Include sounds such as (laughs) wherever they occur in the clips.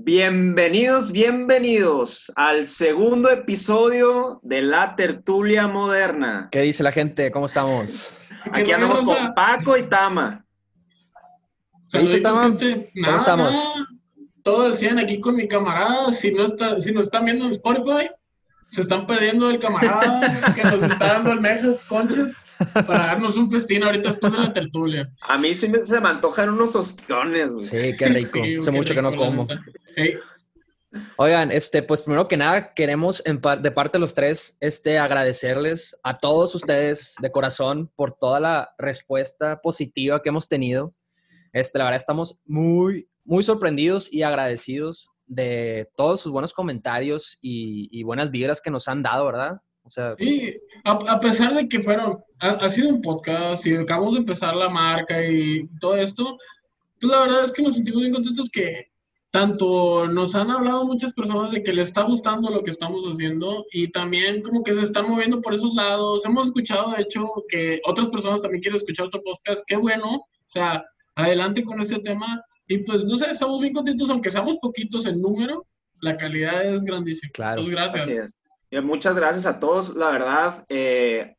Bienvenidos, bienvenidos al segundo episodio de La Tertulia Moderna. ¿Qué dice la gente? ¿Cómo estamos? Aquí andamos con Paco y Tama. ¿Qué dice Tama? ¿Cómo estamos? Todo el 100 aquí con mi camarada. Si no está, si nos están viendo en Spotify, se están perdiendo del camarada que nos está dando el Mejas Conches para darnos un festín ahorita después de la tertulia. A mí sí me, se me antojan unos ostiones, güey. Sí, qué rico. Hace mucho que no como. Oigan, este, pues primero que nada queremos de parte de los tres este, agradecerles a todos ustedes de corazón por toda la respuesta positiva que hemos tenido. Este, la verdad estamos muy, muy sorprendidos y agradecidos de todos sus buenos comentarios y, buenas vibras que nos han dado, ¿verdad? O sea, sí, a, pesar de que fueron, ha, sido un podcast y acabamos de empezar la marca y todo esto, pues la verdad es que nos sentimos bien contentos que tanto nos han hablado muchas personas de que les está gustando lo que estamos haciendo y también como que se están moviendo por esos lados. Hemos escuchado, de hecho, que otras personas también quieren escuchar otro podcast. Qué bueno. O sea, adelante con este tema. Y pues, no sé, estamos bien contentos, aunque seamos poquitos en número, la calidad es grandísima. Claro. Muchas gracias. Muchas gracias a todos, la verdad. Eh,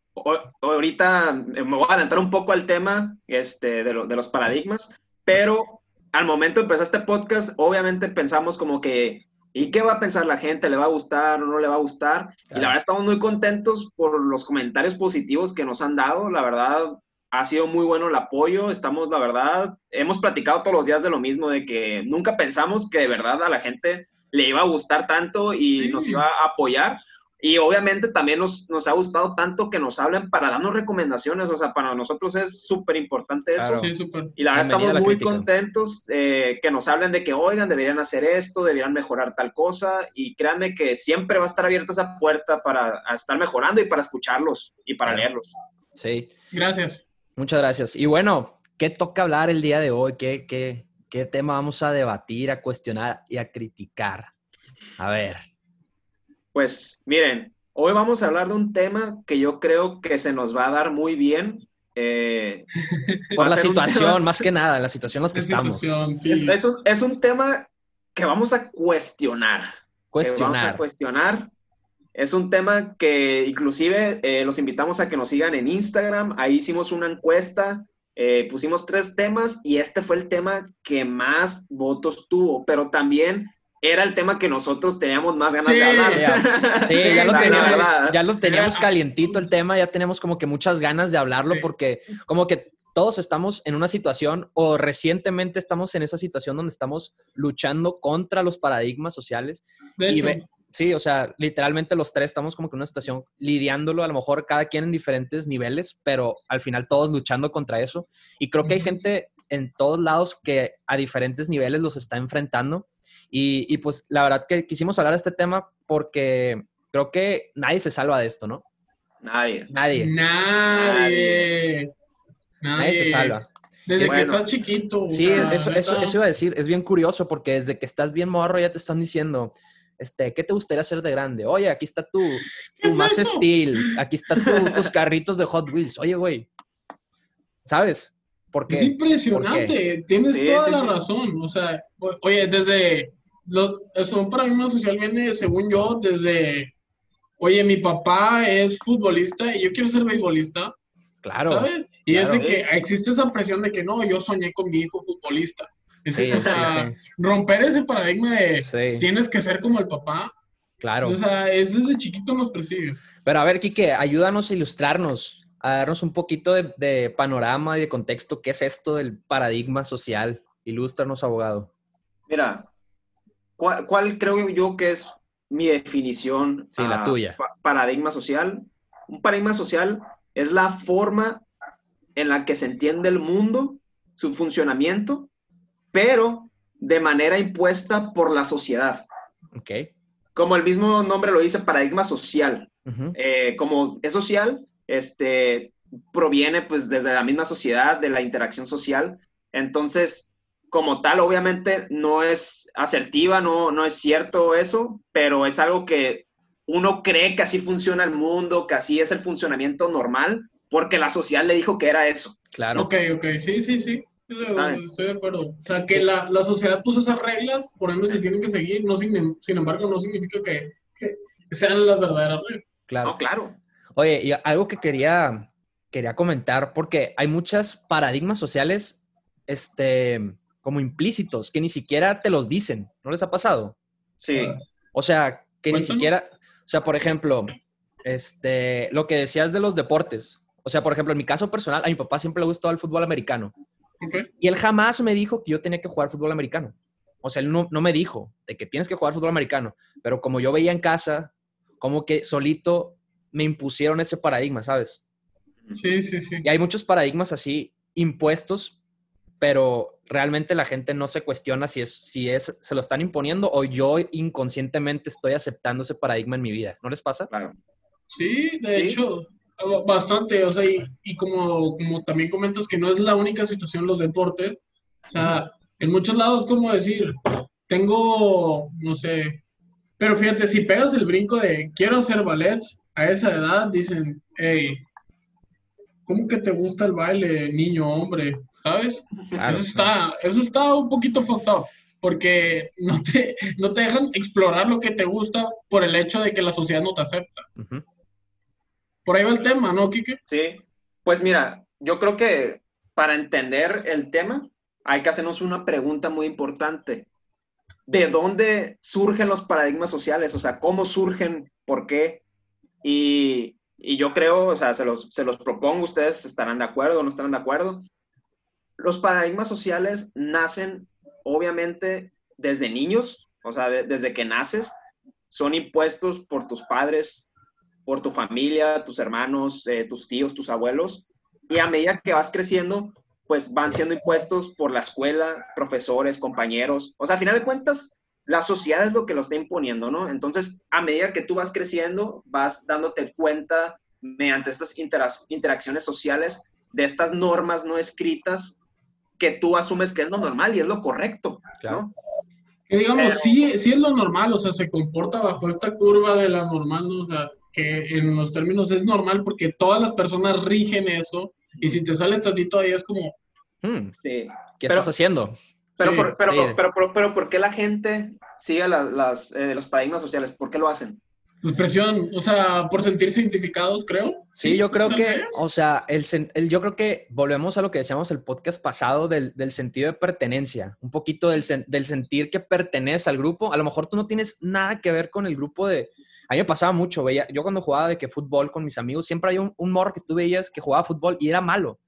ahorita me voy a adelantar un poco al tema este, de, de los paradigmas, pero al momento de empezar este podcast, obviamente pensamos como que ¿Y qué va a pensar la gente? ¿Le va a gustar o no le va a gustar? Y la verdad estamos muy contentos por los comentarios positivos que nos han dado. La verdad, ha sido muy bueno el apoyo. Estamos, la verdad, hemos platicado todos los días de lo mismo, de que nunca pensamos que de verdad a la gente le iba a gustar tanto y nos iba a apoyar. Y obviamente también nos, nos, ha gustado tanto que nos hablen para darnos recomendaciones, o sea, para nosotros es súper importante eso. Sí, y la verdad estamos muy contentos eh, que nos hablen de que, oigan, deberían hacer esto, deberían mejorar tal cosa, y créanme que siempre va a estar abierta esa puerta para estar mejorando y para escucharlos y para leerlos. Sí. Gracias. Muchas gracias. Y bueno, ¿qué toca hablar el día de hoy? ¿Qué, qué, qué tema vamos a debatir, a cuestionar y a criticar? A ver. Pues miren, hoy vamos a hablar de un tema que yo creo que se nos va a dar muy bien. Eh, Por la situación, más que nada, la situación en la que estamos. es, un, tema que vamos a cuestionar. Cuestionar. vamos a cuestionar es un tema que inclusive eh, los invitamos a que nos sigan en Instagram. Ahí hicimos una encuesta, eh, pusimos tres temas y este fue el tema que más votos tuvo, pero también era el tema que nosotros teníamos más ganas de hablar. sí, ya (laughs) lo, teníamos, ya lo teníamos calientito el tema, ya tenemos como que muchas ganas de hablarlo porque como que todos estamos en una situación o recientemente estamos en esa situación donde estamos luchando contra los paradigmas sociales. De hecho. Sí, o sea, literalmente los tres estamos como que en una situación lidiándolo, a lo mejor cada quien en diferentes niveles, pero al final todos luchando contra eso. Y creo que hay gente en todos lados que a diferentes niveles los está enfrentando. Y, pues la verdad que quisimos hablar de este tema porque creo que nadie se salva de esto, ¿no? Nadie. Nadie. Nadie. Nadie, se salva. Desde que estás chiquito. Sí, eso, eso, eso iba a decir. Es bien curioso porque desde que estás bien morro ya te están diciendo, este, ¿qué te gustaría hacer de grande? Oye, aquí está tu, Max Steel, aquí están (laughs) tus carritos de Hot Wheels. Oye, güey, ¿sabes? Porque, es impresionante, tienes toda la razón. O sea, oye, desde, lo, eso para mí más social viene, según yo, desde, oye, mi papá es futbolista y yo quiero ser beisbolista. Claro. ¿Sabes? Y es de que existe esa presión de que no, yo soñé con mi hijo futbolista. Sí, o sea, romper ese paradigma de tienes que ser como el papá. Claro. O sea, es desde chiquito nos persigue. Pero a ver, Quique, ayúdanos a ilustrarnos, a darnos un poquito de, panorama y de contexto. ¿Qué es esto del paradigma social? Ilústranos, abogado. Mira, ¿cuál, creo yo que es mi definición? Sí, la tuya. paradigma social. Un paradigma social es la forma en la que se entiende el mundo, su funcionamiento pero de manera impuesta por la sociedad. Ok. Como el mismo nombre lo dice, paradigma social. Eh, como es social, este, proviene pues desde la misma sociedad, de la interacción social. Entonces, como tal, obviamente no es asertiva, no, no es cierto eso, pero es algo que uno cree que así funciona el mundo, que así es el funcionamiento normal, porque la sociedad le dijo que era eso. Claro. Ok, ok, sí, sí, sí. Estoy de acuerdo. O sea, que la, la, sociedad puso esas reglas, por ende se tienen que seguir, no sin, sin embargo no significa que, que, sean las verdaderas reglas. Claro. claro. Oye, y algo que quería, quería comentar, porque hay muchos paradigmas sociales, este, como implícitos, que ni siquiera te los dicen. ¿No les ha pasado? Sí. O sea, que ni siquiera, o sea, por ejemplo, este, lo que decías de los deportes. O sea, por ejemplo, en mi caso personal, a mi papá siempre le gustó el fútbol americano. Y él jamás me dijo que yo tenía que jugar fútbol americano. O sea, él no, no, me dijo de que tienes que jugar fútbol americano. Pero como yo veía en casa, como que solito me impusieron ese paradigma, ¿sabes? Sí, sí, sí. Y hay muchos paradigmas así impuestos, pero realmente la gente no se cuestiona si es, si es, se lo están imponiendo o yo inconscientemente estoy aceptando ese paradigma en mi vida. ¿No les pasa? Claro. Sí, de hecho, bastante, o sea, y, como, como también comentas que no es la única situación los deportes, o sea, en muchos lados como decir, tengo, no sé, pero fíjate, si pegas el brinco de quiero hacer ballet, a esa edad dicen, hey, ¿cómo que te gusta el baile, niño, hombre? ¿Sabes? eso, está, eso está un poquito fucked up, porque no te, no te dejan explorar lo que te gusta por el hecho de que la sociedad no te acepta. Por ahí va el tema, ¿no, Kike? Sí, pues mira, yo creo que para entender el tema hay que hacernos una pregunta muy importante. ¿De dónde surgen los paradigmas sociales? O sea, ¿cómo surgen? ¿Por qué? Y, y yo creo, o sea, se los, se los propongo, ustedes estarán de acuerdo o no estarán de acuerdo. Los paradigmas sociales nacen, obviamente, desde niños, o sea, desde que naces, son impuestos por tus padres, por tu familia, tus hermanos, eh, tus tíos, tus abuelos. Y a medida que vas creciendo, pues van siendo impuestos por la escuela, profesores, compañeros. O sea, a final de cuentas, la sociedad es lo que lo está imponiendo, ¿no? Entonces, a medida que tú vas creciendo, vas dándote cuenta mediante estas interacciones sociales de estas normas no escritas que tú asumes que es lo normal y es lo correcto, ¿no? Que digamos, sí, sí es lo normal, o sea, se comporta bajo esta curva de la normal, ¿no? O sea, que en los términos es normal porque todas las personas rigen eso y si te sales tantito ahí es como... Hmm, ¿Qué estás haciendo? Pero, por, pero, pero, pero, ¿por qué la gente sigue las, eh, los paradigmas sociales? ¿Por qué lo hacen? Pues presión, o sea, por sentirse identificados, creo. Sí, yo creo que, o sea, el, el, yo creo que volvemos a lo que decíamos el podcast pasado del, del sentido de pertenencia, un poquito del, del sentir que perteneces al grupo. A lo mejor tú no tienes nada que ver con el grupo de, a mí me pasaba mucho, veía, yo cuando jugaba de que fútbol con mis amigos, siempre hay un, un morro que tú veías que jugaba fútbol y era malo.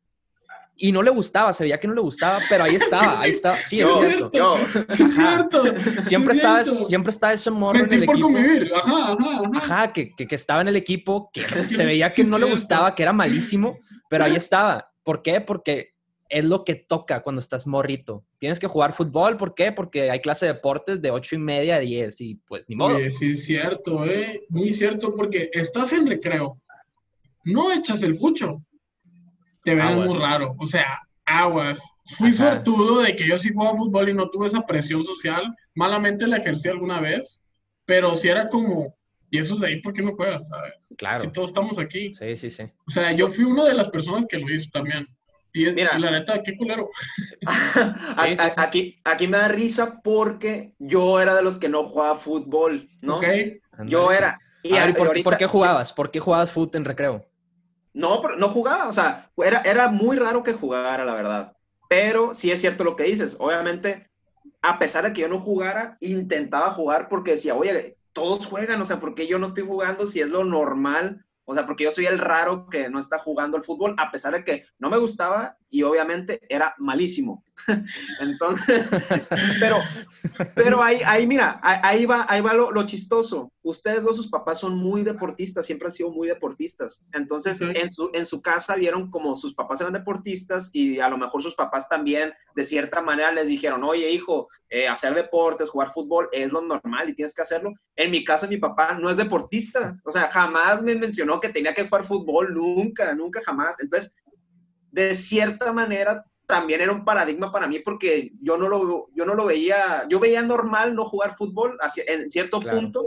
Y no le gustaba, se veía que no le gustaba, pero ahí estaba, ahí (laughs) estaba. Sí, es cierto. es cierto. Siempre, estaba, siempre estaba ese morro en el equipo. Convivir. Ajá, ajá, ajá. que, que, que, estaba en el equipo, que (laughs) se veía que no le gustaba, que era malísimo, pero ahí estaba. ¿Por qué? Porque es lo que toca cuando estás morrito. Tienes que jugar fútbol, ¿por qué? Porque hay clase de deportes de 8 y media a 10 y pues ni modo. sí, es cierto, ¿eh? Muy cierto, porque estás en recreo, no echas el fucho, te ven muy raro, o sea, aguas. Fui fortudo de que yo sí jugaba fútbol y no tuve esa presión social, malamente la ejercí alguna vez, pero si era como, y eso es de ahí, ¿por qué no juegas? ¿sabes? Claro. Si todos estamos aquí. Sí, sí, sí. O sea, yo fui una de las personas que lo hizo también. Y Mira, la neta, qué culero. (laughs) aquí, aquí me da risa porque yo era de los que no jugaba fútbol, ¿no? Yo era. Y, por, qué jugabas? ¿Por qué jugabas fútbol en recreo? No, no jugaba, o sea, era, era muy raro que jugara, la verdad. Pero sí es cierto lo que dices. Obviamente, a pesar de que yo no jugara, intentaba jugar porque decía, oye, todos juegan, o sea, ¿por qué yo no estoy jugando si es lo normal? O sea, porque yo soy el raro que no está jugando el fútbol, a pesar de que no me gustaba y obviamente era malísimo. (laughs) Entonces, pero, pero ahí, ahí mira, ahí va, ahí va lo, chistoso. Ustedes dos, sus papás son muy deportistas, siempre han sido muy deportistas. Entonces, en, su, en su casa vieron como sus papás eran deportistas y a lo mejor sus papás también, de cierta manera, les dijeron, oye, hijo, eh, hacer deportes, jugar fútbol es lo normal y tienes que hacerlo. En mi casa, mi papá no es deportista. O sea, jamás me mencionó que tenía que jugar fútbol, nunca, nunca, jamás. Entonces, de cierta manera también era un paradigma para mí porque yo no lo, yo no lo veía, yo veía normal no jugar fútbol hacia, en cierto punto,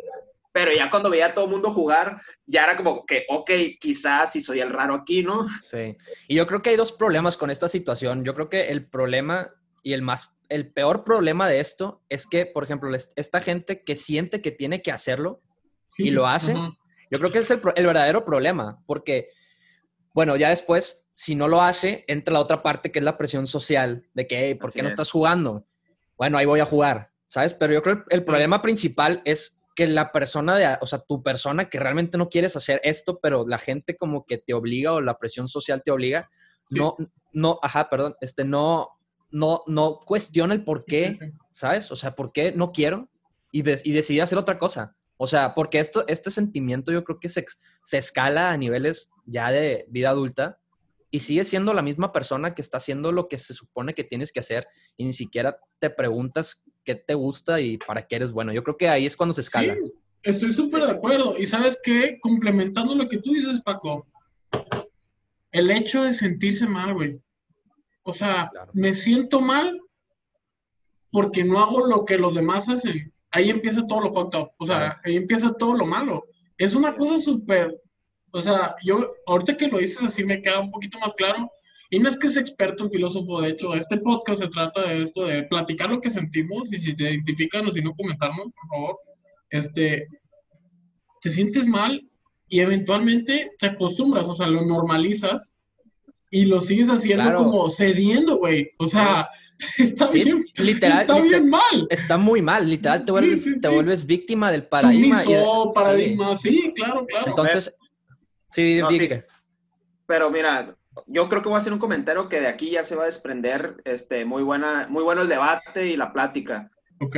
pero ya cuando veía a todo el mundo jugar, ya era como que, ok, quizás si soy el raro aquí, ¿no? Sí. Y yo creo que hay dos problemas con esta situación. Yo creo que el problema y el más, el peor problema de esto es que, por ejemplo, esta gente que siente que tiene que hacerlo y lo hace, yo creo que es el, el verdadero problema, porque, bueno, ya después, si no lo hace, entra la otra parte que es la presión social, de que, ¿por qué no estás jugando? Bueno, ahí voy a jugar, ¿sabes? Pero yo creo que el problema principal es que la persona de, o sea, tu persona que realmente no quieres hacer esto, pero la gente como que te obliga o la presión social te obliga, no, no, ajá, perdón, este, no, no, no cuestiona el por qué, ¿sabes? O sea, ¿por qué no quiero? Y, y decide hacer otra cosa. O sea, porque esto, este sentimiento yo creo que se, se escala a niveles ya de vida adulta y sigue siendo la misma persona que está haciendo lo que se supone que tienes que hacer y ni siquiera te preguntas qué te gusta y para qué eres bueno. Yo creo que ahí es cuando se escala. Sí, estoy súper de acuerdo. Y sabes qué, complementando lo que tú dices, Paco, el hecho de sentirse mal, güey. O sea, me siento mal porque no hago lo que los demás hacen. Ahí empieza todo lo fucked O sea, ahí empieza todo lo malo. Es una cosa súper o sea, yo, ahorita que lo dices así me queda un poquito más claro. Y no es que es experto en filósofo, de hecho, este podcast se trata de esto, de platicar lo que sentimos y si te identifican o si no comentarnos, por favor. Este, te sientes mal y eventualmente te acostumbras, o sea, lo normalizas y lo sigues haciendo como cediendo, güey. O sea, (laughs) está bien, literal, está bien mal. Está muy mal, literal, te vuelves, te vuelves víctima del paradigma. Sumiso, paradigma, sí, claro, claro. Entonces, Sí, Pero mira, yo creo que voy a hacer un comentario que de aquí ya se va a desprender este, muy, buena, muy bueno el debate y la plática. Ok.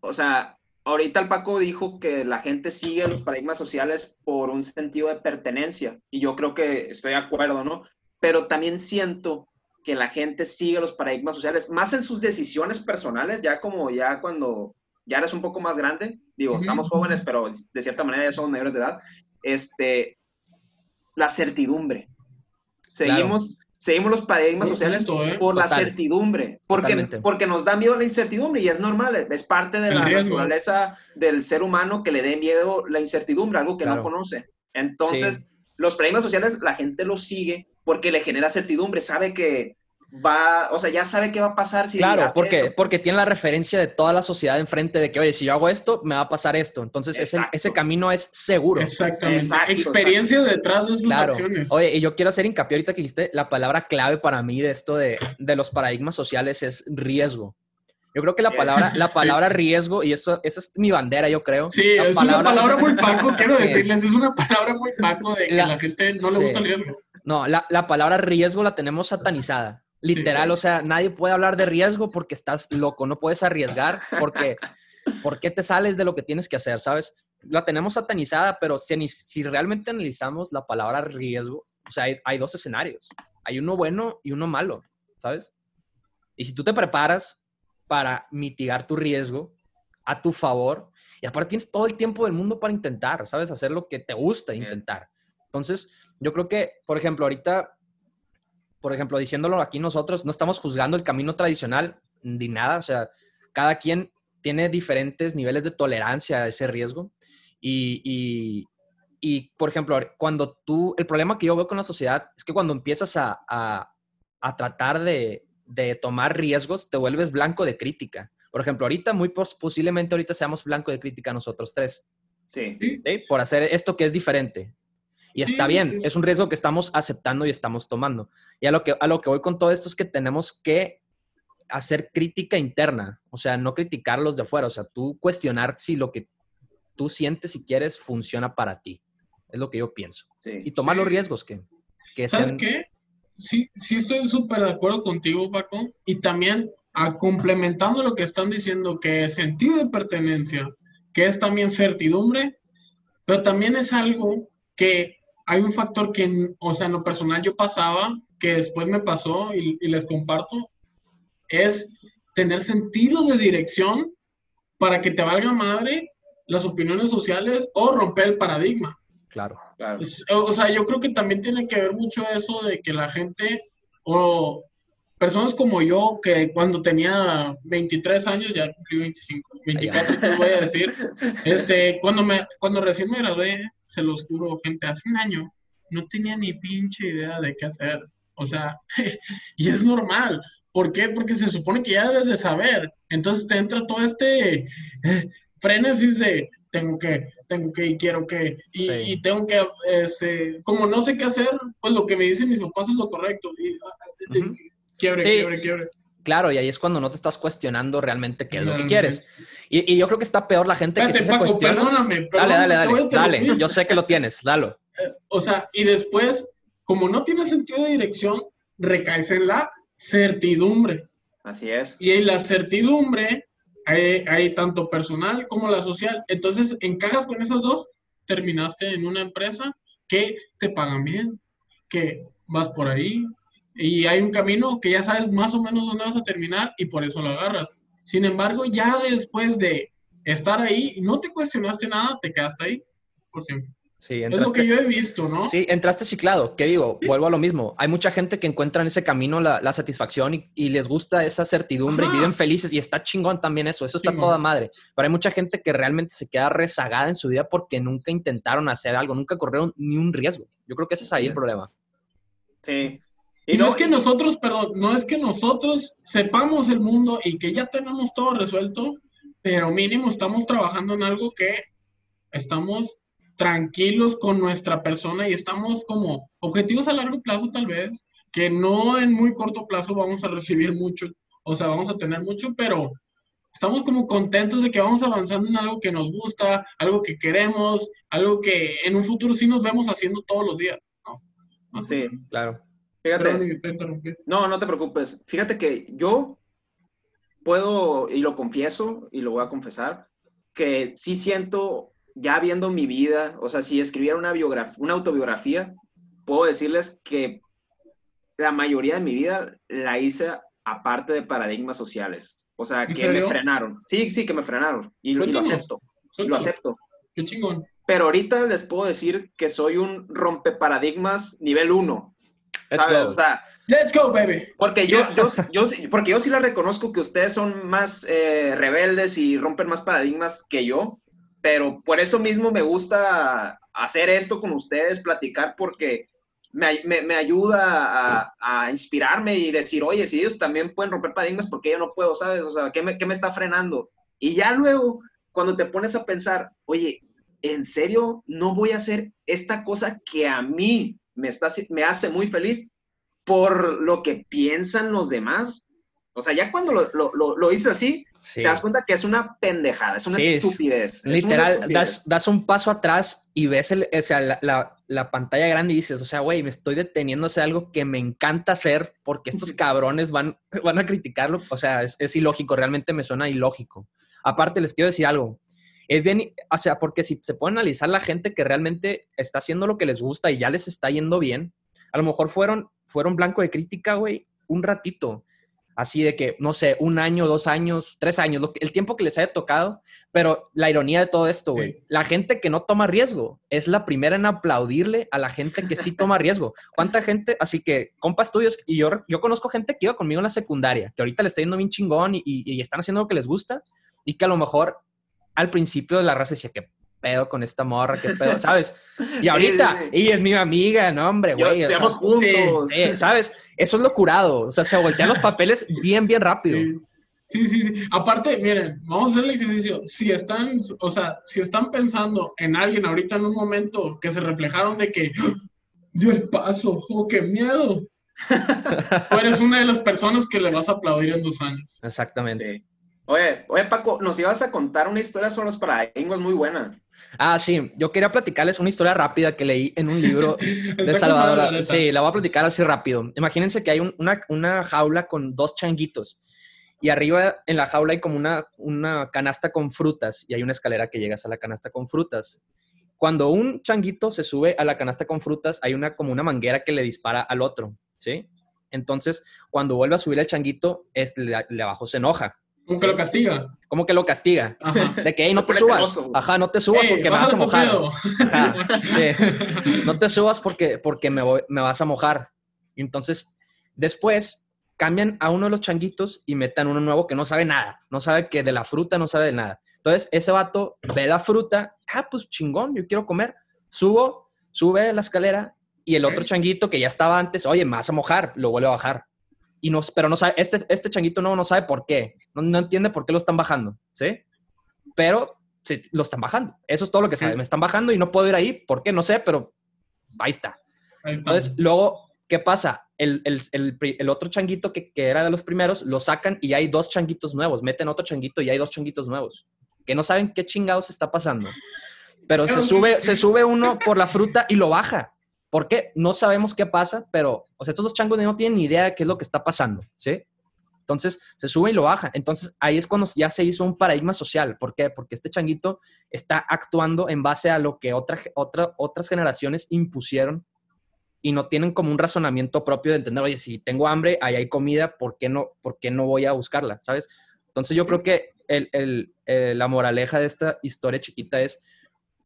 O sea, ahorita el Paco dijo que la gente sigue los paradigmas sociales por un sentido de pertenencia y yo creo que estoy de acuerdo, ¿no? Pero también siento que la gente sigue los paradigmas sociales, más en sus decisiones personales, ya como ya cuando ya eres un poco más grande, digo, estamos jóvenes, pero de cierta manera ya somos mayores de edad, este, la certidumbre. Seguimos, seguimos los paradigmas sociales ¿eh? por la certidumbre, porque, porque nos da miedo la incertidumbre y es normal, es parte de la naturaleza del ser humano que le dé miedo la incertidumbre, algo que no conoce. Entonces, los paradigmas sociales la gente los sigue porque le genera certidumbre, sabe que va, o sea, ya sabe qué va a pasar si Claro, porque, porque tiene la referencia de toda la sociedad enfrente de que, oye, si yo hago esto, me va a pasar esto. Entonces, ese, ese, camino es seguro. Exactamente. Experiencia detrás de sus acciones. Oye, y yo quiero hacer hincapié ahorita que dijiste, la palabra clave para mí de esto de, de los paradigmas sociales es riesgo. Yo creo que la palabra, la (laughs) palabra riesgo, y eso, esa es mi bandera, yo creo. Sí, es una palabra muy (laughs) paco, quiero decirles, es una palabra muy paco de que la, la gente no le gusta el riesgo. No, la, la palabra riesgo la tenemos satanizada. Literal, o sea, nadie puede hablar de riesgo porque estás loco, no puedes arriesgar porque (laughs) ¿por qué te sales de lo que tienes que hacer, sabes? La tenemos satanizada, pero si, si realmente analizamos la palabra riesgo, o sea, hay, dos escenarios. Hay uno bueno y uno malo, ¿sabes? Y si tú te preparas para mitigar tu riesgo a tu favor, y aparte tienes todo el tiempo del mundo para intentar, ¿sabes? Hacer lo que te gusta intentar. Entonces, yo creo que, por ejemplo, ahorita por ejemplo, diciéndolo aquí nosotros, no estamos juzgando el camino tradicional ni nada, o sea, cada quien tiene diferentes niveles de tolerancia a ese riesgo. Y, y, por ejemplo, cuando tú, el problema que yo veo con la sociedad es que cuando empiezas a, a, tratar de, de, tomar riesgos, te vuelves blanco de crítica. Por ejemplo, ahorita, muy posiblemente ahorita seamos blanco de crítica nosotros tres. Sí. ¿sí? Por hacer esto que es diferente. Y está bien, es un riesgo que estamos aceptando y estamos tomando. Y a lo, que, a lo que voy con todo esto es que tenemos que hacer crítica interna, o sea, no criticar los de afuera, o sea, tú cuestionar si lo que tú sientes y quieres funciona para ti. Es lo que yo pienso. y tomar los riesgos que, que ¿Sabes qué? Sí, sí estoy súper de acuerdo contigo, Paco. Y también a complementando lo que están diciendo, que sentido de pertenencia, que es también certidumbre, pero también es algo que hay un factor que, o sea, en lo personal yo pasaba, que después me pasó y, les comparto, es tener sentido de dirección para que te valga madre las opiniones sociales o romper el paradigma. Claro, claro. o sea, yo creo que también tiene que ver mucho eso de que la gente o personas como yo, que cuando tenía 23 años, ya cumplí 25, 24 te voy a decir. (laughs) Este, cuando me, cuando recién me gradué, se los juro, gente, hace un año, no tenía ni pinche idea de qué hacer. O sea, (laughs) y es normal. ¿Por qué? Porque se supone que ya debes de saber. Entonces te entra todo este eh, frenesis de tengo que, tengo que y quiero que, y, tengo que, este, como no sé qué hacer, pues lo que me dicen mis papás es lo correcto. Y, quiebre, quiebre, quiebre. Claro, y ahí es cuando no te estás cuestionando realmente qué es lo que quieres. Y, yo creo que está peor la gente que se cuestiona. Perdóname, dale, dale, dale, dale. Yo sé que lo tienes, dalo. Eh, o sea, y después, como no tiene sentido de dirección, recaes en la certidumbre. Así es. Y en la certidumbre hay, tanto personal como la social. Entonces, encajas con esas dos, terminaste en una empresa que te pagan bien, que vas por ahí y hay un camino que ya sabes más o menos dónde vas a terminar y por eso lo agarras. Sin embargo, ya después de estar ahí, no te cuestionaste nada, te quedaste ahí por siempre. Sí, es lo que yo he visto, ¿no? Sí, entraste ciclado. ¿Qué digo? Vuelvo a lo mismo. Hay mucha gente que encuentra en ese camino la, satisfacción y, les gusta esa certidumbre y viven felices y está chingón también eso. Eso está toda madre. Pero hay mucha gente que realmente se queda rezagada en su vida porque nunca intentaron hacer algo, nunca corrieron ni un riesgo. Yo creo que ese es ahí el problema. Sí. Y, no, es que nosotros, perdón, no es que nosotros sepamos el mundo y que ya tenemos todo resuelto, pero mínimo estamos trabajando en algo que estamos tranquilos con nuestra persona y estamos como objetivos a largo plazo tal vez, que no en muy corto plazo vamos a recibir mucho, o sea, vamos a tener mucho, pero estamos como contentos de que vamos avanzando en algo que nos gusta, algo que queremos, algo que en un futuro sí nos vemos haciendo todos los días. ¿no? Sí, claro. Fíjate. No, no te preocupes. Fíjate que yo puedo, y lo confieso, y lo voy a confesar, que sí siento ya viendo mi vida, o sea, si escribiera una, biografía, una autobiografía, puedo decirles que la mayoría de mi vida la hice aparte de paradigmas sociales. O sea, que me frenaron. Sí, sí, que me frenaron. Y, lo acepto. Lo acepto. Qué chingón. Pero ahorita les puedo decir que soy un rompeparadigmas nivel 1. Let's go. O sea, Let's go, baby. Porque yo, yo, yo, porque yo sí la reconozco que ustedes son más eh, rebeldes y rompen más paradigmas que yo pero por eso mismo me gusta hacer esto con ustedes, platicar, porque me, me, ayuda a, inspirarme y decir, oye, si ellos también pueden romper paradigmas, ¿por qué yo no puedo, sabes? O sea, ¿qué me, qué me está frenando? Y ya luego, cuando te pones a pensar, oye, ¿en serio no voy a hacer esta cosa que a mí me, está, me hace muy feliz por lo que piensan los demás? O sea, ya cuando lo, lo, lo hice así, te das cuenta que es una pendejada, es una estupidez. literal, Das, das, un paso atrás y ves el, o sea, la, la, pantalla grande y dices, o sea, güey, me estoy deteniendo a algo que me encanta hacer porque estos (laughs) cabrones van, van a criticarlo. O sea, es, es ilógico, realmente me suena ilógico. Aparte, les quiero decir algo. Es bien, o sea, porque si se puede analizar la gente que realmente está haciendo lo que les gusta y ya les está yendo bien, a lo mejor fueron, fueron blanco de crítica, güey, un ratito así de que, no sé, un año, dos años, tres años, el tiempo que les haya tocado, pero la ironía de todo esto, güey, la gente que no toma riesgo es la primera en aplaudirle a la gente que sí toma riesgo. ¿Cuánta gente? Así que, compas tuyos, y yo, yo conozco gente que iba conmigo en la secundaria, que ahorita le está yendo bien chingón y, y están haciendo lo que les gusta, y que a lo mejor al principio la raza decía que pedo con esta morra, qué pedo, (laughs) ¿sabes? Y ahorita, ella es mi amiga, no, hombre, güey. Estamos juntos. ¿Sabes? Eso es lo curado. O sea, se voltean los papeles bien, bien rápido. Sí. sí, sí, Aparte, miren, vamos a hacer el ejercicio. Si están, o sea, si están pensando en alguien ahorita en un momento que se reflejaron de que ¡Ah! dio el paso, oh, qué miedo. (laughs) Tú eres una de las personas que le vas a aplaudir en dos años. Exactamente. Oye, oye, Paco, nos ibas a contar una historia sobre los paradigmas muy buena. Ah, sí, yo quería platicarles una historia rápida que leí en un libro (laughs) de Salvador. sí, la voy a platicar así rápido. Imagínense que hay una, una, jaula con dos changuitos y arriba en la jaula hay como una, una canasta con frutas y hay una escalera que llegas a la canasta con frutas. Cuando un changuito se sube a la canasta con frutas, hay una como una manguera que le dispara al otro, ¿sí? Entonces, cuando vuelve a subir el changuito, este de abajo se enoja como que lo castiga. Como que lo castiga. De que, hey, no te subas. Ajá, no te subas porque me vas a mojar. (laughs) No te subas porque, porque me, me vas a mojar. Entonces, después cambian a uno de los changuitos y metan uno nuevo que no sabe nada. No sabe que de la fruta no sabe de nada. Entonces, ese vato ve la fruta, ah, pues chingón, yo quiero comer. Subo, sube la escalera y el otro changuito que ya estaba antes, oye, me vas a mojar, lo vuelve a bajar. Y no, pero no sabe, este, este changuito no, no sabe por qué, no, no entiende por qué lo están bajando, ¿sí? Pero sí, lo están bajando. Eso es todo lo que sabe. Me están bajando y no puedo ir ahí. ¿Por qué? No sé, pero ahí está. Entonces, luego, ¿qué pasa? El, el, el, el otro changuito que, que, era de los primeros, lo sacan y hay dos changuitos nuevos. Meten otro changuito y hay dos changuitos nuevos. Que no saben qué chingados está pasando. Pero se sube, se sube uno por la fruta y lo baja. ¿Por qué? No sabemos qué pasa, pero, o sea, estos dos changos no tienen ni idea de qué es lo que está pasando, ¿sí? Entonces se sube y lo baja. Entonces ahí es cuando ya se hizo un paradigma social. ¿Por qué? Porque este changuito está actuando en base a lo que otra, otra, otras generaciones impusieron y no tienen como un razonamiento propio de entender, oye, si tengo hambre, ahí hay comida, ¿por qué no, por qué no voy a buscarla? ¿Sabes? Entonces yo creo que el, la moraleja de esta historia chiquita es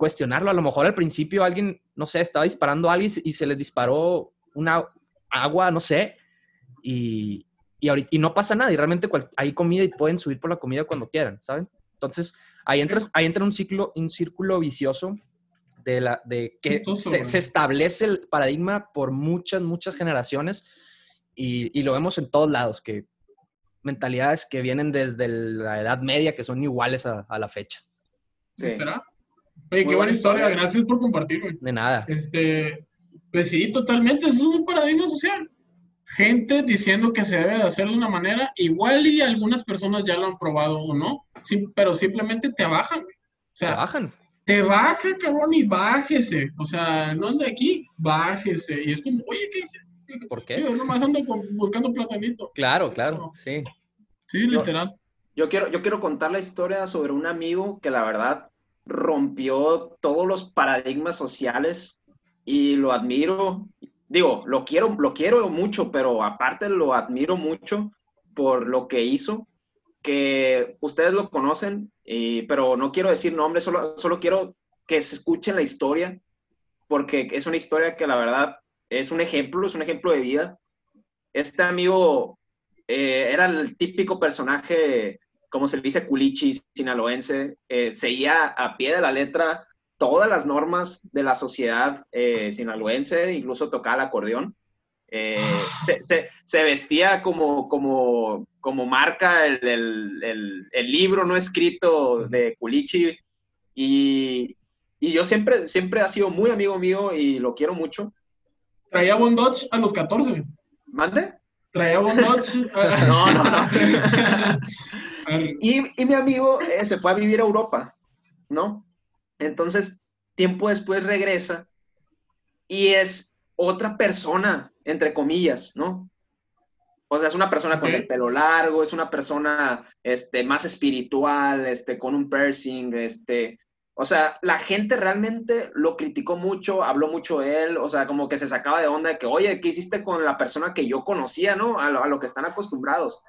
cuestionarlo. A lo mejor al principio alguien, no sé, estaba disparando a alguien y se les disparó una agua, no sé, y, y, ahorita, y no pasa nada y realmente hay comida y pueden subir por la comida cuando quieran, ¿saben? Entonces, ahí entra, ahí entra un, ciclo, un círculo vicioso de, la, de que se, se, establece el paradigma por muchas, muchas generaciones y, y, lo vemos en todos lados, que mentalidades que vienen desde la Edad Media que son iguales a, a la fecha. Sí. Oye, qué buena historia. historia, gracias por compartirlo. De nada. Este, pues sí, totalmente, es un paradigma social gente diciendo que se debe de hacer de una manera, igual y algunas personas ya lo han probado o no, sí, pero simplemente te bajan. O sea, te bajan. Te baja, cabrón, y bájese. O sea, no ande aquí, bájese. Y es como, oye, ¿qué hice? ¿Por qué? Yo nomás ando buscando platanito. Claro, claro, sí. Sí, literal. Yo, yo, quiero, yo quiero contar la historia sobre un amigo que la verdad rompió todos los paradigmas sociales y lo admiro digo, lo quiero, lo quiero mucho, pero aparte lo admiro mucho por lo que hizo, que ustedes lo conocen, pero no quiero decir nombres, solo, solo quiero que se escuchen la historia, porque es una historia que la verdad es un ejemplo, es un ejemplo de vida. Este amigo eh, era el típico personaje, como se dice, culichi, sinaloense, eh, seguía a pie de la letra todas las normas de la sociedad eh, sinaloense, incluso tocaba el acordeón. Eh, se, se, se, vestía como, como, como marca el, el, el, libro no escrito de Culichi y, y, yo siempre, siempre ha sido muy amigo mío y lo quiero mucho. Traía Bon Dodge a los 14. ¿Mande? Traía Bon Dodge. (laughs) no, no, no. (laughs) y, y, mi amigo eh, se fue a vivir a Europa, ¿no? Entonces, tiempo después regresa y es otra persona, entre comillas, ¿no? O sea, es una persona okay. con el pelo largo, es una persona este, más espiritual, este, con un piercing, este, o sea, la gente realmente lo criticó mucho, habló mucho de él, o sea, como que se sacaba de onda de que, oye, ¿qué hiciste con la persona que yo conocía, no? A lo, a lo que están acostumbrados.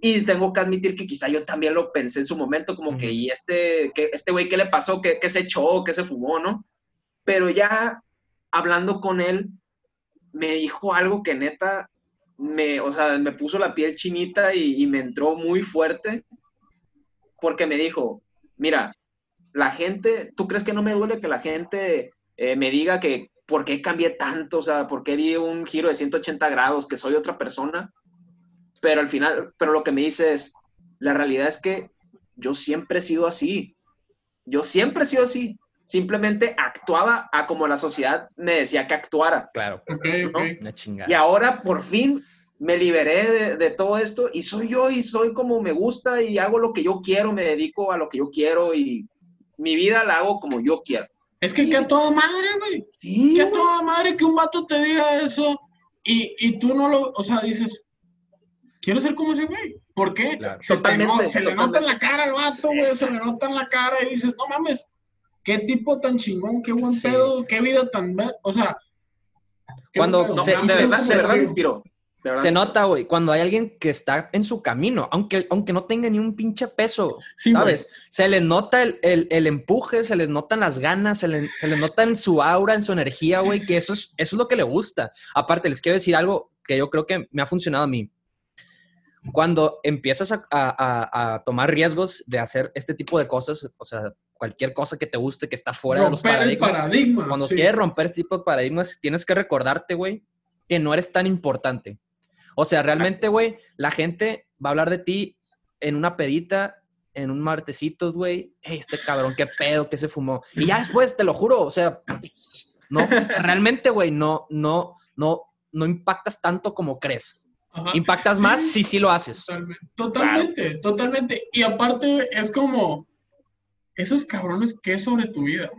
Y tengo que admitir que quizá yo también lo pensé en su momento, como que, ¿y este, que, este güey qué le pasó? ¿Qué, ¿Qué se echó? ¿Qué se fumó? ¿No? Pero ya hablando con él, me dijo algo que neta, me, o sea, me puso la piel chinita y, y me entró muy fuerte, porque me dijo, mira, la gente, ¿tú crees que no me duele que la gente eh, me diga que por qué cambié tanto? O sea, ¿por qué di un giro de 180 grados, que soy otra persona? Pero al final, pero lo que me dice es, la realidad es que yo siempre he sido así, yo siempre he sido así, simplemente actuaba a como la sociedad me decía que actuara. Claro. Okay, okay. Una chingada. Y ahora por fin me liberé de, de, todo esto y soy yo y soy como me gusta y hago lo que yo quiero, me dedico a lo que yo quiero y mi vida la hago como yo quiero. Es que y, que a toda madre, güey. Sí, que a toda madre que un vato te diga eso y, y tú no lo, o sea, dices, quiero ser como ese güey. ¿Por qué? Claro. Se, se le nota en la cara al vato, güey, se le nota en la cara y dices, no mames, qué tipo tan chingón, qué buen sí. pedo, qué vida tan... O sea... Cuando se, no, de, verdad, de verdad me inspiró. Se nota, güey, cuando hay alguien que está en su camino, aunque, aunque no tenga ni un pinche peso, sí, ¿sabes? Se les nota el, el, el, empuje, se les notan las ganas, se, le, se les nota en su aura, en su energía, güey, que eso es, eso es lo que le gusta. Aparte, les quiero decir algo que yo creo que me ha funcionado a mí cuando empiezas a, a, a, tomar riesgos de hacer este tipo de cosas, o sea, cualquier cosa que te guste que está fuera de los paradigmas. cuando quieres romper este tipo de paradigmas, tienes que recordarte, güey, que no eres tan importante. O sea, realmente, güey, la gente va a hablar de ti en una pedita, en un martesito, güey. Hey, este cabrón, qué pedo, que se fumó. Y ya después, te lo juro, o sea, no, realmente, güey, no, no, no, no impactas tanto como crees. Impactas más si sí lo haces. Totalmente, totalmente, Y aparte es como esos cabrones, ¿qué es sobre tu vida?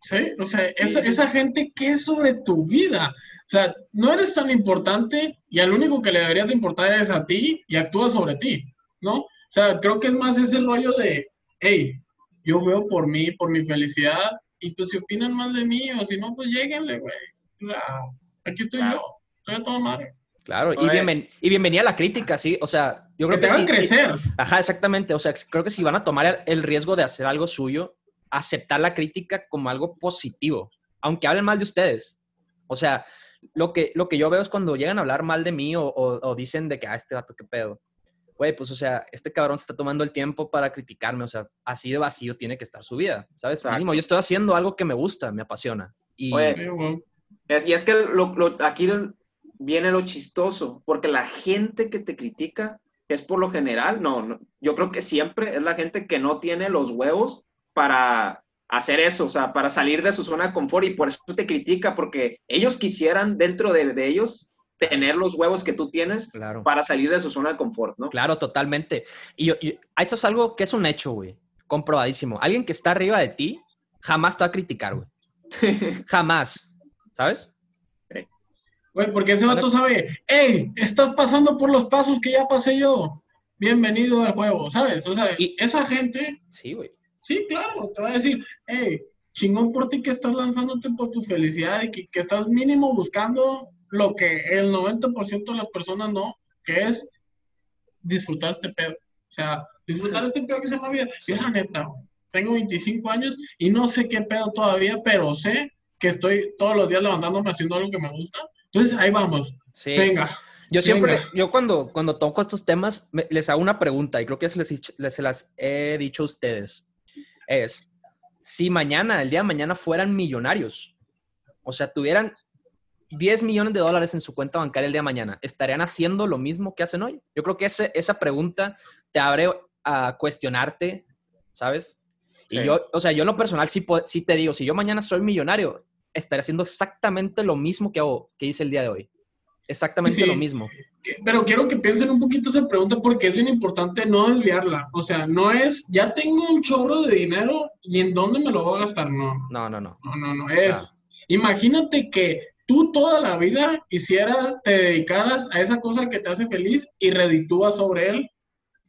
¿Sí? O sea, esa, esa gente, ¿qué es sobre tu vida? O sea, no eres tan importante y al único que le deberías de importar es a ti y actúa sobre ti, ¿no? O sea, creo que es más ese rollo de, hey, yo veo por mí, por mi felicidad, y pues si opinan mal de mí o si no, pues lléguenle, güey. O sea, aquí estoy yo, estoy a toda madre. Claro, y, bienven y, bienvenida a la crítica, sí. O sea, yo creo que, que sí, crecer. Ajá, exactamente. O sea, creo que si van a tomar el riesgo de hacer algo suyo, aceptar la crítica como algo positivo, aunque hablen mal de ustedes. O sea, lo que, lo que yo veo es cuando llegan a hablar mal de mí o, o, dicen de que, ah, este vato, qué pedo. Güey, pues, o sea, este cabrón se está tomando el tiempo para criticarme. O sea, así de vacío tiene que estar su vida, ¿sabes? Mínimo, yo estoy haciendo algo que me gusta, me apasiona. Y, es, y es que lo, lo, aquí viene lo chistoso, porque la gente que te critica es por lo general, no, yo creo que siempre es la gente que no tiene los huevos para hacer eso, o sea, para salir de su zona de confort y por eso te critica, porque ellos quisieran dentro de, ellos tener los huevos que tú tienes para salir de su zona de confort, ¿no? Claro, totalmente. Y, y esto es algo que es un hecho, güey, comprobadísimo. Alguien que está arriba de ti jamás te va a criticar, güey. (laughs) jamás, ¿sabes? Güey, porque ese vato sabe, hey, estás pasando por los pasos que ya pasé yo. Bienvenido al juego, ¿sabes? O sea, y, esa gente. Sí, güey. Sí, claro, te va a decir, hey, chingón por ti que estás lanzándote por tu felicidad y que, que estás mínimo buscando lo que el 90% de las personas no, que es disfrutar este pedo. O sea, disfrutar este pedo que se llama vida. Yo, la neta, tengo 25 años y no sé qué pedo todavía, pero sé que estoy todos los días levantándome haciendo algo que me gusta entonces, ahí vamos. Sí. Venga. Yo siempre, yo cuando, cuando toco estos temas, les hago una pregunta y creo que se, les, se las he dicho a ustedes. Es, si mañana, el día de mañana fueran millonarios, o sea, tuvieran 10 millones de dólares en su cuenta bancaria el día de mañana, ¿estarían haciendo lo mismo que hacen hoy? Yo creo que ese, esa pregunta te abre a cuestionarte, ¿sabes? Y yo, o sea, yo en lo personal sí, sí te digo, si yo mañana soy millonario, estaré haciendo exactamente lo mismo que hago, que hice el día de hoy. Exactamente lo mismo. Pero quiero que piensen un poquito esa pregunta porque es bien importante no desviarla. O sea, no es, ya tengo un chorro de dinero y en dónde me lo voy a gastar. No. No, no, no. No, no, no. Es, imagínate que tú toda la vida hicieras, te dedicaras a esa cosa que te hace feliz y reditúas sobre él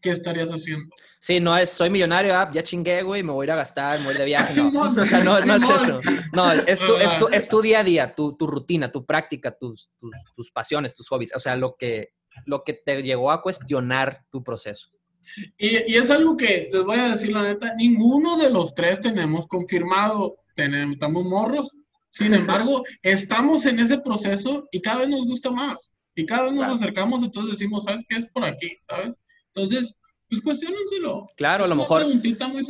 ¿qué estarías haciendo? Sí, no es, soy millonario, ah, ya chingué, güey, me voy a ir a gastar, me voy de viaje. (laughs) No, o sea, no, (laughs) no es eso. No, es, es, tu, es, tu, es tu día a día, tu, tu rutina, tu práctica, tus, tus, tus, pasiones, tus hobbies. O sea, lo que, lo que te llegó a cuestionar tu proceso. Y, y es algo que, les voy a decir la neta, ninguno de los tres tenemos confirmado, tenemos, estamos morros. Sin embargo, estamos en ese proceso y cada vez nos gusta más. Y cada vez nos acercamos, entonces decimos, ¿sabes qué es por aquí? ¿Sabes? Entonces, pues cuestionenselo. Claro, a lo mejor.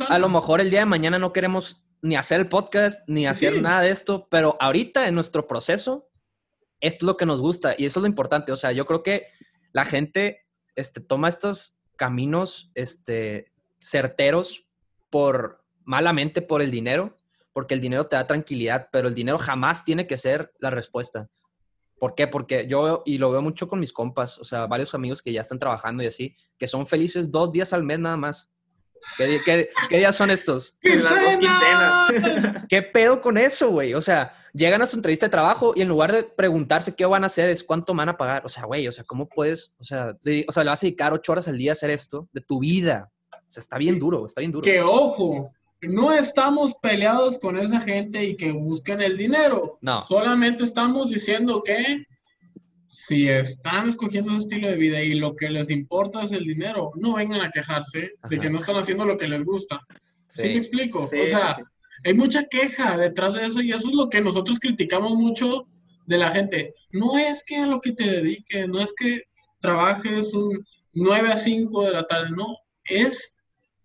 A lo mejor el día de mañana no queremos ni hacer el podcast, ni hacer nada de esto, pero ahorita en nuestro proceso, esto es lo que nos gusta y eso es lo importante. O sea, yo creo que la gente este, toma estos caminos este, certeros por malamente por el dinero, porque el dinero te da tranquilidad, pero el dinero jamás tiene que ser la respuesta. ¿Por qué? Porque yo, y lo veo mucho con mis compas, o sea, varios amigos que ya están trabajando y así, que son felices dos días al mes nada más. ¿Qué, qué, días son estos? (laughs) Las quincenas. (laughs) ¿Qué pedo con eso, güey? O sea, llegan a su entrevista de trabajo y en lugar de preguntarse qué van a hacer, es cuánto van a pagar. O sea, güey, o sea, ¿cómo puedes? O sea, le, o sea, le vas a dedicar ocho horas al día a hacer esto de tu vida. O sea, está bien duro, está bien duro. Que ojo, no estamos peleados con esa gente y que busquen el dinero. No. Solamente estamos diciendo que si están escogiendo ese estilo de vida y lo que les importa es el dinero, no vengan a quejarse de que no están haciendo lo que les gusta. ¿Sí, me explico? o sea, hay mucha queja detrás de eso y eso es lo que nosotros criticamos mucho de la gente. No es que a lo que te dediques, no es que trabajes un 9 a 5 de la tarde, no, es,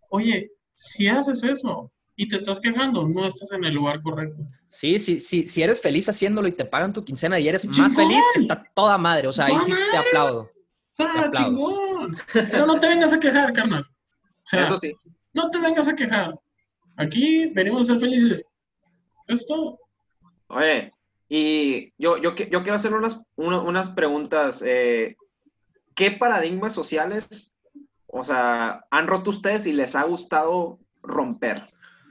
oye, si haces eso y te estás quejando, no estás en el lugar correcto. Sí, sí, sí, si eres feliz haciéndolo y te pagan tu quincena y eres más feliz, está toda madre. O sea, ahí sí te aplaudo. Está chingón. Pero no te vengas a quejar, carnal. O sea, Eso sí. no te vengas a quejar. Aquí venimos a ser felices. Esto. Oye, y yo, yo, yo quiero hacer unas, una- unas preguntas. eh, ¿Qué paradigmas sociales, o sea, han roto ustedes y les ha gustado romper?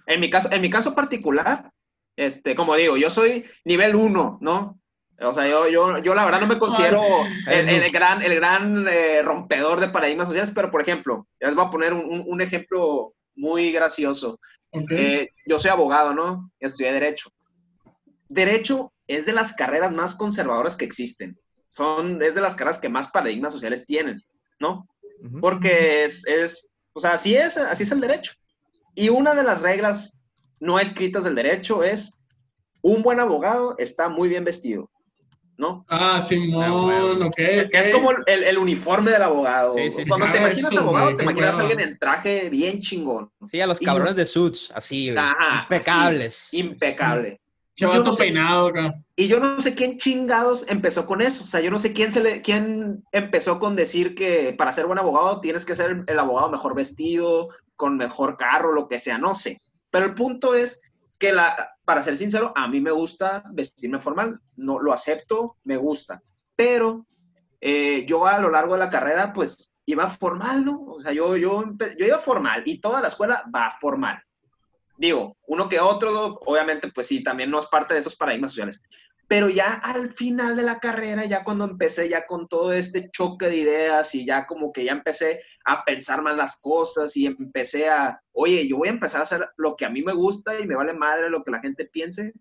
En mi caso, en mi caso particular, este, como digo, yo soy nivel 1, ¿no? O sea, yo, yo, yo la verdad no me considero el, el gran, el gran eh, rompedor de paradigmas sociales, pero por ejemplo, ya les voy a poner un, un- ejemplo muy gracioso. Ok. Eh, yo soy abogado, ¿no? Estudié Derecho. Derecho es de las carreras más conservadoras que existen. Son, es de las carreras que más paradigmas sociales tienen, ¿no? Porque es, es, o sea, así es, así es el derecho. Y una de las reglas no escritas del derecho es, un buen abogado está muy bien vestido, ¿no? Ah, Ah, Simón, huevo. ok. Que es como el, el uniforme del abogado. Sí, sí, sí. Cuando te Ah, imaginas eso, abogado, güey, te imaginas a alguien en traje bien chingón. Sí, a los Y- cabrones de suits, así. Ajá, Impecables. Impecable. Chavato yo no sé- peinado acá. Y yo no sé quién chingados empezó con eso. O sea, yo no sé quién, se le, quién empezó con decir que para ser buen abogado tienes que ser el, abogado mejor vestido, con mejor carro, lo que sea, no sé. Pero el punto es que, la, para ser sincero, a mí me gusta vestirme formal. No, lo acepto, me gusta. Pero eh, yo a lo largo de la carrera, pues iba formal, ¿no? O sea, yo, yo, yo iba formal y toda la escuela va formal. Digo, uno que otro, obviamente, pues sí, también no es parte de esos paradigmas sociales. Pero ya al final de la carrera, ya cuando empecé ya con todo este choque de ideas y ya como que ya empecé a pensar más las cosas y empecé a, oye, yo voy a empezar a hacer lo que a mí me gusta y me vale madre lo que la gente piense.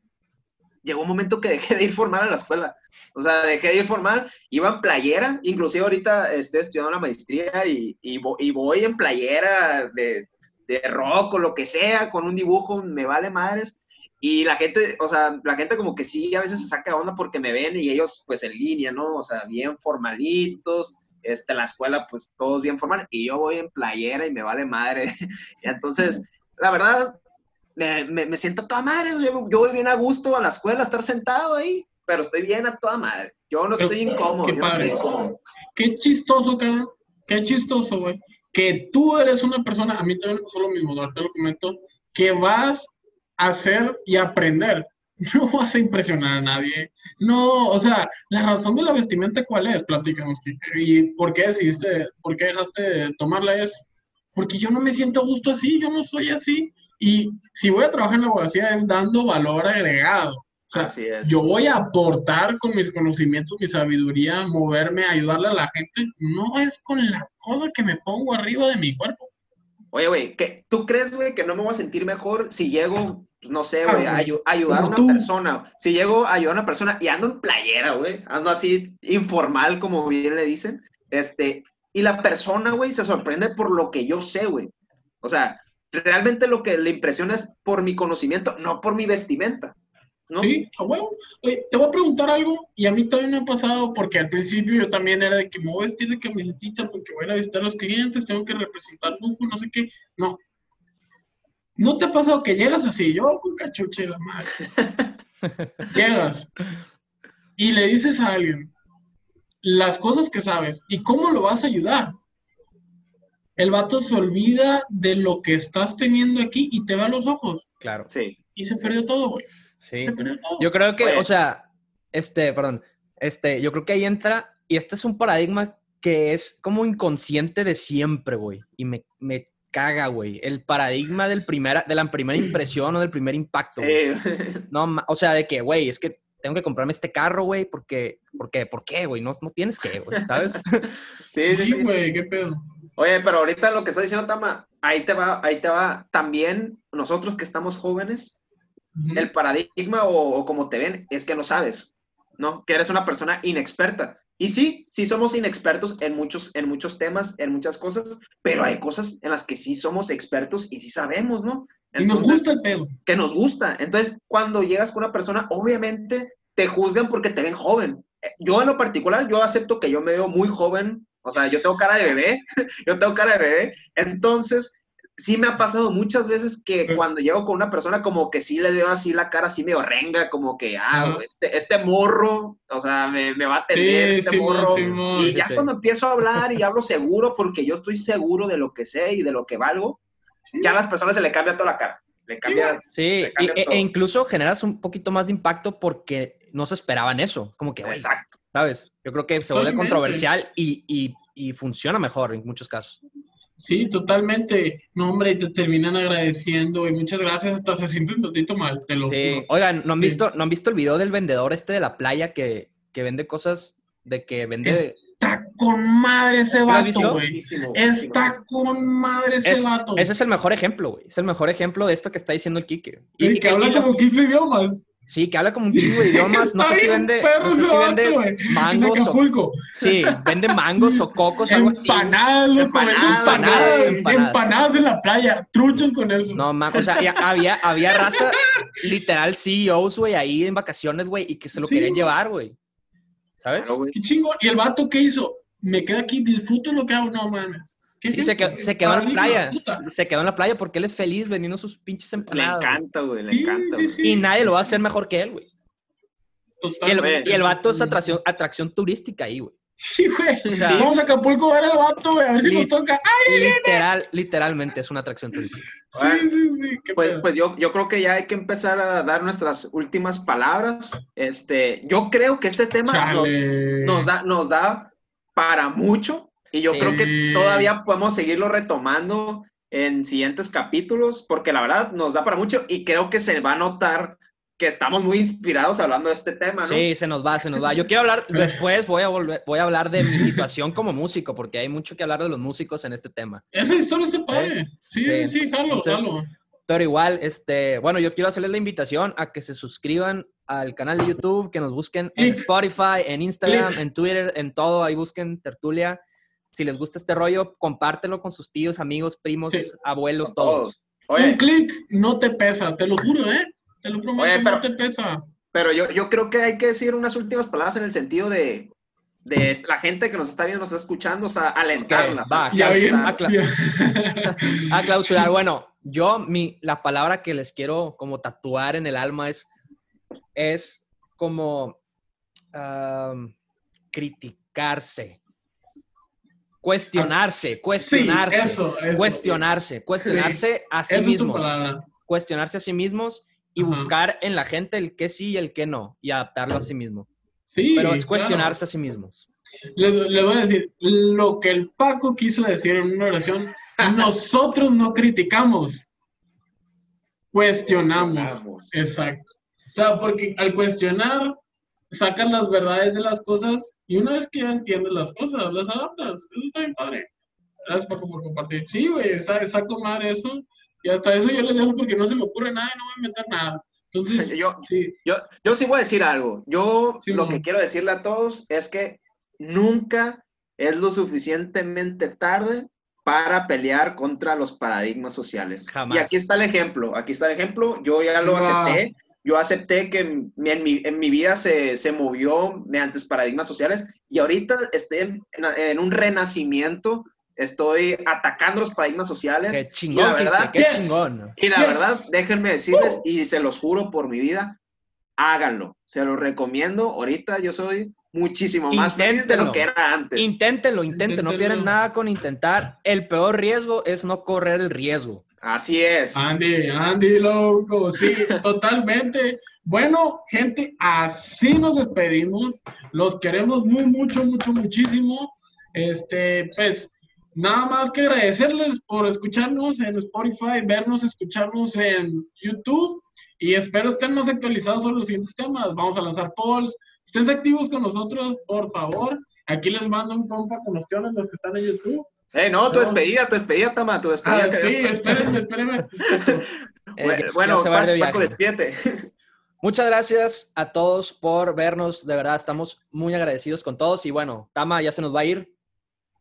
Llegó un momento que dejé de ir formal a la escuela. O sea, dejé de ir formal, iba en playera, inclusive ahorita estoy estudiando la maestría y, y, y voy en playera de, de rock o lo que sea, con un dibujo, me vale madres. Y la gente, o sea, la gente como que sí, a veces se saca onda porque me ven y ellos pues en línea, ¿no? O sea, bien formalitos, este, la escuela pues todos bien formales y yo voy en playera y me vale madre. (laughs) y entonces, la verdad, me, me, me siento a toda madre, yo, yo voy bien a gusto a la escuela, estar sentado ahí, pero estoy bien a toda madre. Yo no estoy incómodo, qué yo no estoy padre. incómodo. Qué chistoso, cabrón. Qué chistoso, güey. Que tú eres una persona, a mí también me pasó lo mismo, te lo comento, que vas a hacer y aprender. (laughs) No vas a impresionar a nadie. No, o sea, la razón de la vestimenta, ¿cuál es? Platícanos. ¿Y por qué decidiste, por qué dejaste de tomarla? Es porque yo no me siento gusto así, yo no soy así. Y si voy a trabajar en la abogacía es dando valor agregado. O sea, Así es. yo voy a aportar con mis conocimientos, mi sabiduría, moverme, ayudarle a la gente. No es con la cosa que me pongo arriba de mi cuerpo. Oye, güey, ¿qué- ¿tú crees, güey, que no me voy a sentir mejor si llego, no sé, Ah, güey, a güey, ayu- a ayudar a una tú. persona? Si llego a ayudar a una persona y ando en playera, güey, ando así informal, como bien le dicen, este, y la persona, güey, se sorprende por lo que yo sé, güey. O sea, realmente lo que le impresiona es por mi conocimiento, no por mi vestimenta, ¿no? Sí, a huevo. Oye, te voy a preguntar algo, y a mí también me ha pasado, porque al principio yo también era de que me voy a vestir de camisetita porque voy a ir a visitar a los clientes, tengo que representar lujo, no sé qué. No. ¿No te ha pasado que llegas así, yo con cachucha y la madre? (laughs) llegas y le dices a alguien las cosas que sabes y cómo lo vas a ayudar. El vato se olvida de lo que estás teniendo aquí y te ve a los ojos. Claro. Sí. Y se perdió todo, güey. Sí. Yo creo que, Oye. o sea, este, perdón, este, yo creo que ahí entra, y este es un paradigma que es como inconsciente de siempre, güey, y me, me caga, güey, el paradigma del primera, de la primera impresión o del primer impacto, güey. Sí. No, o sea, de que, güey, es que tengo que comprarme este carro, güey, porque, ¿por qué? ¿Por qué, güey? No, no tienes que, güey, ¿sabes? (laughs) sí, sí, Sí, sí. güey, qué pedo. Oye, pero ahorita lo que está diciendo Tama, ahí te va, ahí te va. También nosotros que estamos jóvenes, El paradigma o, o como te ven es que no sabes, ¿no? Que eres una persona inexperta. Y sí, sí somos inexpertos en muchos, en muchos temas, en muchas cosas, pero hay cosas en las que sí somos expertos y sí sabemos, ¿no? Y nos Entonces, gusta el pedo. que nos gusta. Entonces, cuando llegas con una persona, obviamente te juzgan porque te ven joven. Eh, Yo en lo particular, yo acepto que yo me veo muy joven, O sea, yo tengo cara de bebé, (laughs) yo tengo cara de bebé. Entonces, sí me ha pasado muchas veces que cuando llego con una persona, como que sí le veo así la cara así medio renga, como que, ah, este, este morro, o sea, me, me va a tener este morro. y ya cuando empiezo a hablar y hablo seguro, porque yo estoy seguro de lo que sé y de lo que valgo, ya a las personas se le cambia toda la cara. Le cambia. Sí, e, incluso generas un poquito más de impacto porque no se esperaban eso. Como que, Exacto. ¿sabes? Yo creo que se vuelve controversial y, y, y funciona mejor en muchos casos. Sí, totalmente. No, hombre, y te terminan agradeciendo y muchas gracias. Hasta se siente un tantito mal, te lo Sí, oigan, ¿no han, visto, ¿no han visto el video del vendedor este de la playa que, que vende cosas de que vende... Está con madre ese vato, güey. Está con madre ese vato. Ese es el mejor ejemplo, güey. Es el mejor ejemplo de esto que está diciendo el Kike. Y, que, habla como 15 idiomas. Sí, que habla como un chingo de idiomas. No sé si vende, no sé si vende mangos o. Sí, vende mangos o cocos o algo así. Empanadas, empanadas, empanadas, en la playa, truchos con eso. No, man, o sea, había, había raza, (laughs) literal CEOs, güey, ahí en vacaciones, güey, y que se lo querían llevar, güey. ¿Sabes? Qué chingo. ¿Y el vato qué hizo? Me queda aquí, disfruto lo que hago, no mames. Sí, se, quedó, se quedó en la playa. Se quedó en la playa porque él es feliz vendiendo sus pinches empanadas. Le encanta, güey, le encanta. y nadie lo va a hacer mejor que él, güey. Y el, y el, vato es atracción, atracción turística ahí, güey. Sí, güey. Vamos a Acapulco a ver al vato, güey, a ver si nos toca. ¡Ay, literal, literalmente es una atracción turística. sí, sí, sí. Pues, pues yo, yo creo que ya hay que empezar a dar nuestras últimas palabras. Este, yo creo que este tema nos, nos, da, nos da para mucho. Y yo creo que todavía podemos seguirlo retomando en siguientes capítulos, porque la verdad nos da para mucho y creo que se va a notar que estamos muy inspirados hablando de este tema, ¿no? Sí, se nos va, se nos va. Yo quiero hablar, (laughs) después voy a volver, voy a hablar de mi situación como músico, porque hay mucho que hablar de los músicos en este tema. Esa historia se puede. Sí, sí, sí, jalo, jalo. Pero igual, este, bueno, yo quiero hacerles la invitación a que se suscriban al canal de YouTube, que nos busquen en Spotify, en Instagram, en Twitter, en todo, ahí busquen Tertulia si les gusta este rollo, compártelo con sus tíos, amigos, primos, abuelos, todos. Un clic no te pesa, te lo juro, ¿eh? Te lo prometo, no te pesa. Pero yo, yo creo que hay que decir unas últimas palabras en el sentido de, de la gente que nos está viendo, nos está escuchando, o sea, alentarlas. va, (laughs) a, clausurar. Bueno, yo, mi, la palabra que les quiero como tatuar en el alma es, es como criticarse. Cuestionarse, cuestionarse, cuestionarse, cuestionarse a sí mismos. Cuestionarse a sí mismos y buscar en la gente el qué sí y el qué no y adaptarlo a sí mismo. Pero es cuestionarse a sí mismos. Le, voy a decir, lo que el Paco quiso decir en una oración, (laughs) nosotros no criticamos, cuestionamos. Exacto. O sea, porque al cuestionar, sacan las verdades de las cosas y una vez que ya entiendes las cosas, las adaptas. Eso está bien padre. Gracias, Paco, por compartir. Sí, güey, está, está con madre eso. Y hasta eso yo les dejo porque no se me ocurre nada y no voy a inventar nada. Entonces, (laughs) yo sí. Yo, yo sí voy a decir algo. Yo lo que quiero decirle a todos es que nunca es lo suficientemente tarde para pelear contra los paradigmas sociales. Jamás. Y aquí está el ejemplo, aquí está el ejemplo, yo ya lo acepté, yo acepté que en mi, en mi vida se, se, movió mediante paradigmas sociales y ahorita estoy en, en, un renacimiento, estoy atacando los paradigmas sociales. Qué chingón, y la verdad, qué, chingón. Y la verdad, déjenme decirles, y se los juro por mi vida, háganlo. Se los recomiendo. Ahorita yo soy muchísimo más feliz de lo que era antes. Inténtenlo, inténtenlo, no pierden nada con intentar. El peor riesgo es no correr el riesgo. Así es. Andy, Andy, loco, sí, (laughs) totalmente. Bueno, gente, así nos despedimos. Los queremos muy, mucho, mucho, muchísimo. Este, pues, nada más que agradecerles por escucharnos en Spotify, vernos, escucharnos en YouTube. Y espero estén más actualizados sobre los siguientes temas. Vamos a lanzar polls. Estén activos con nosotros, por favor. Aquí les mando un compa con los los que están en YouTube. Eh, no, tu despedida, tu despedida, Tama, tu despedida. Ah, sí, (laughs) espérenme, espérenme. (laughs) Eh, bueno, Paco, despídete. (laughs) Muchas gracias a todos por vernos. De verdad, estamos muy agradecidos con todos. Y bueno, Tama ya se nos va a ir.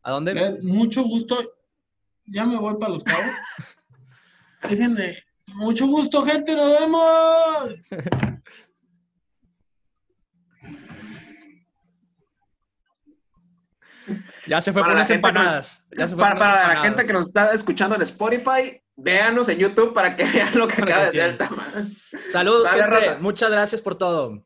¿A dónde? Mucho gusto. Ya me voy para los cabos. Déjenme. Mucho gusto, gente. Nos vemos. Ya se fue por unas empanadas. para, la gente que nos está escuchando en Spotify, véanos en YouTube para que vean lo que acaba de hacer Saludos, gente. Muchas gracias por todo.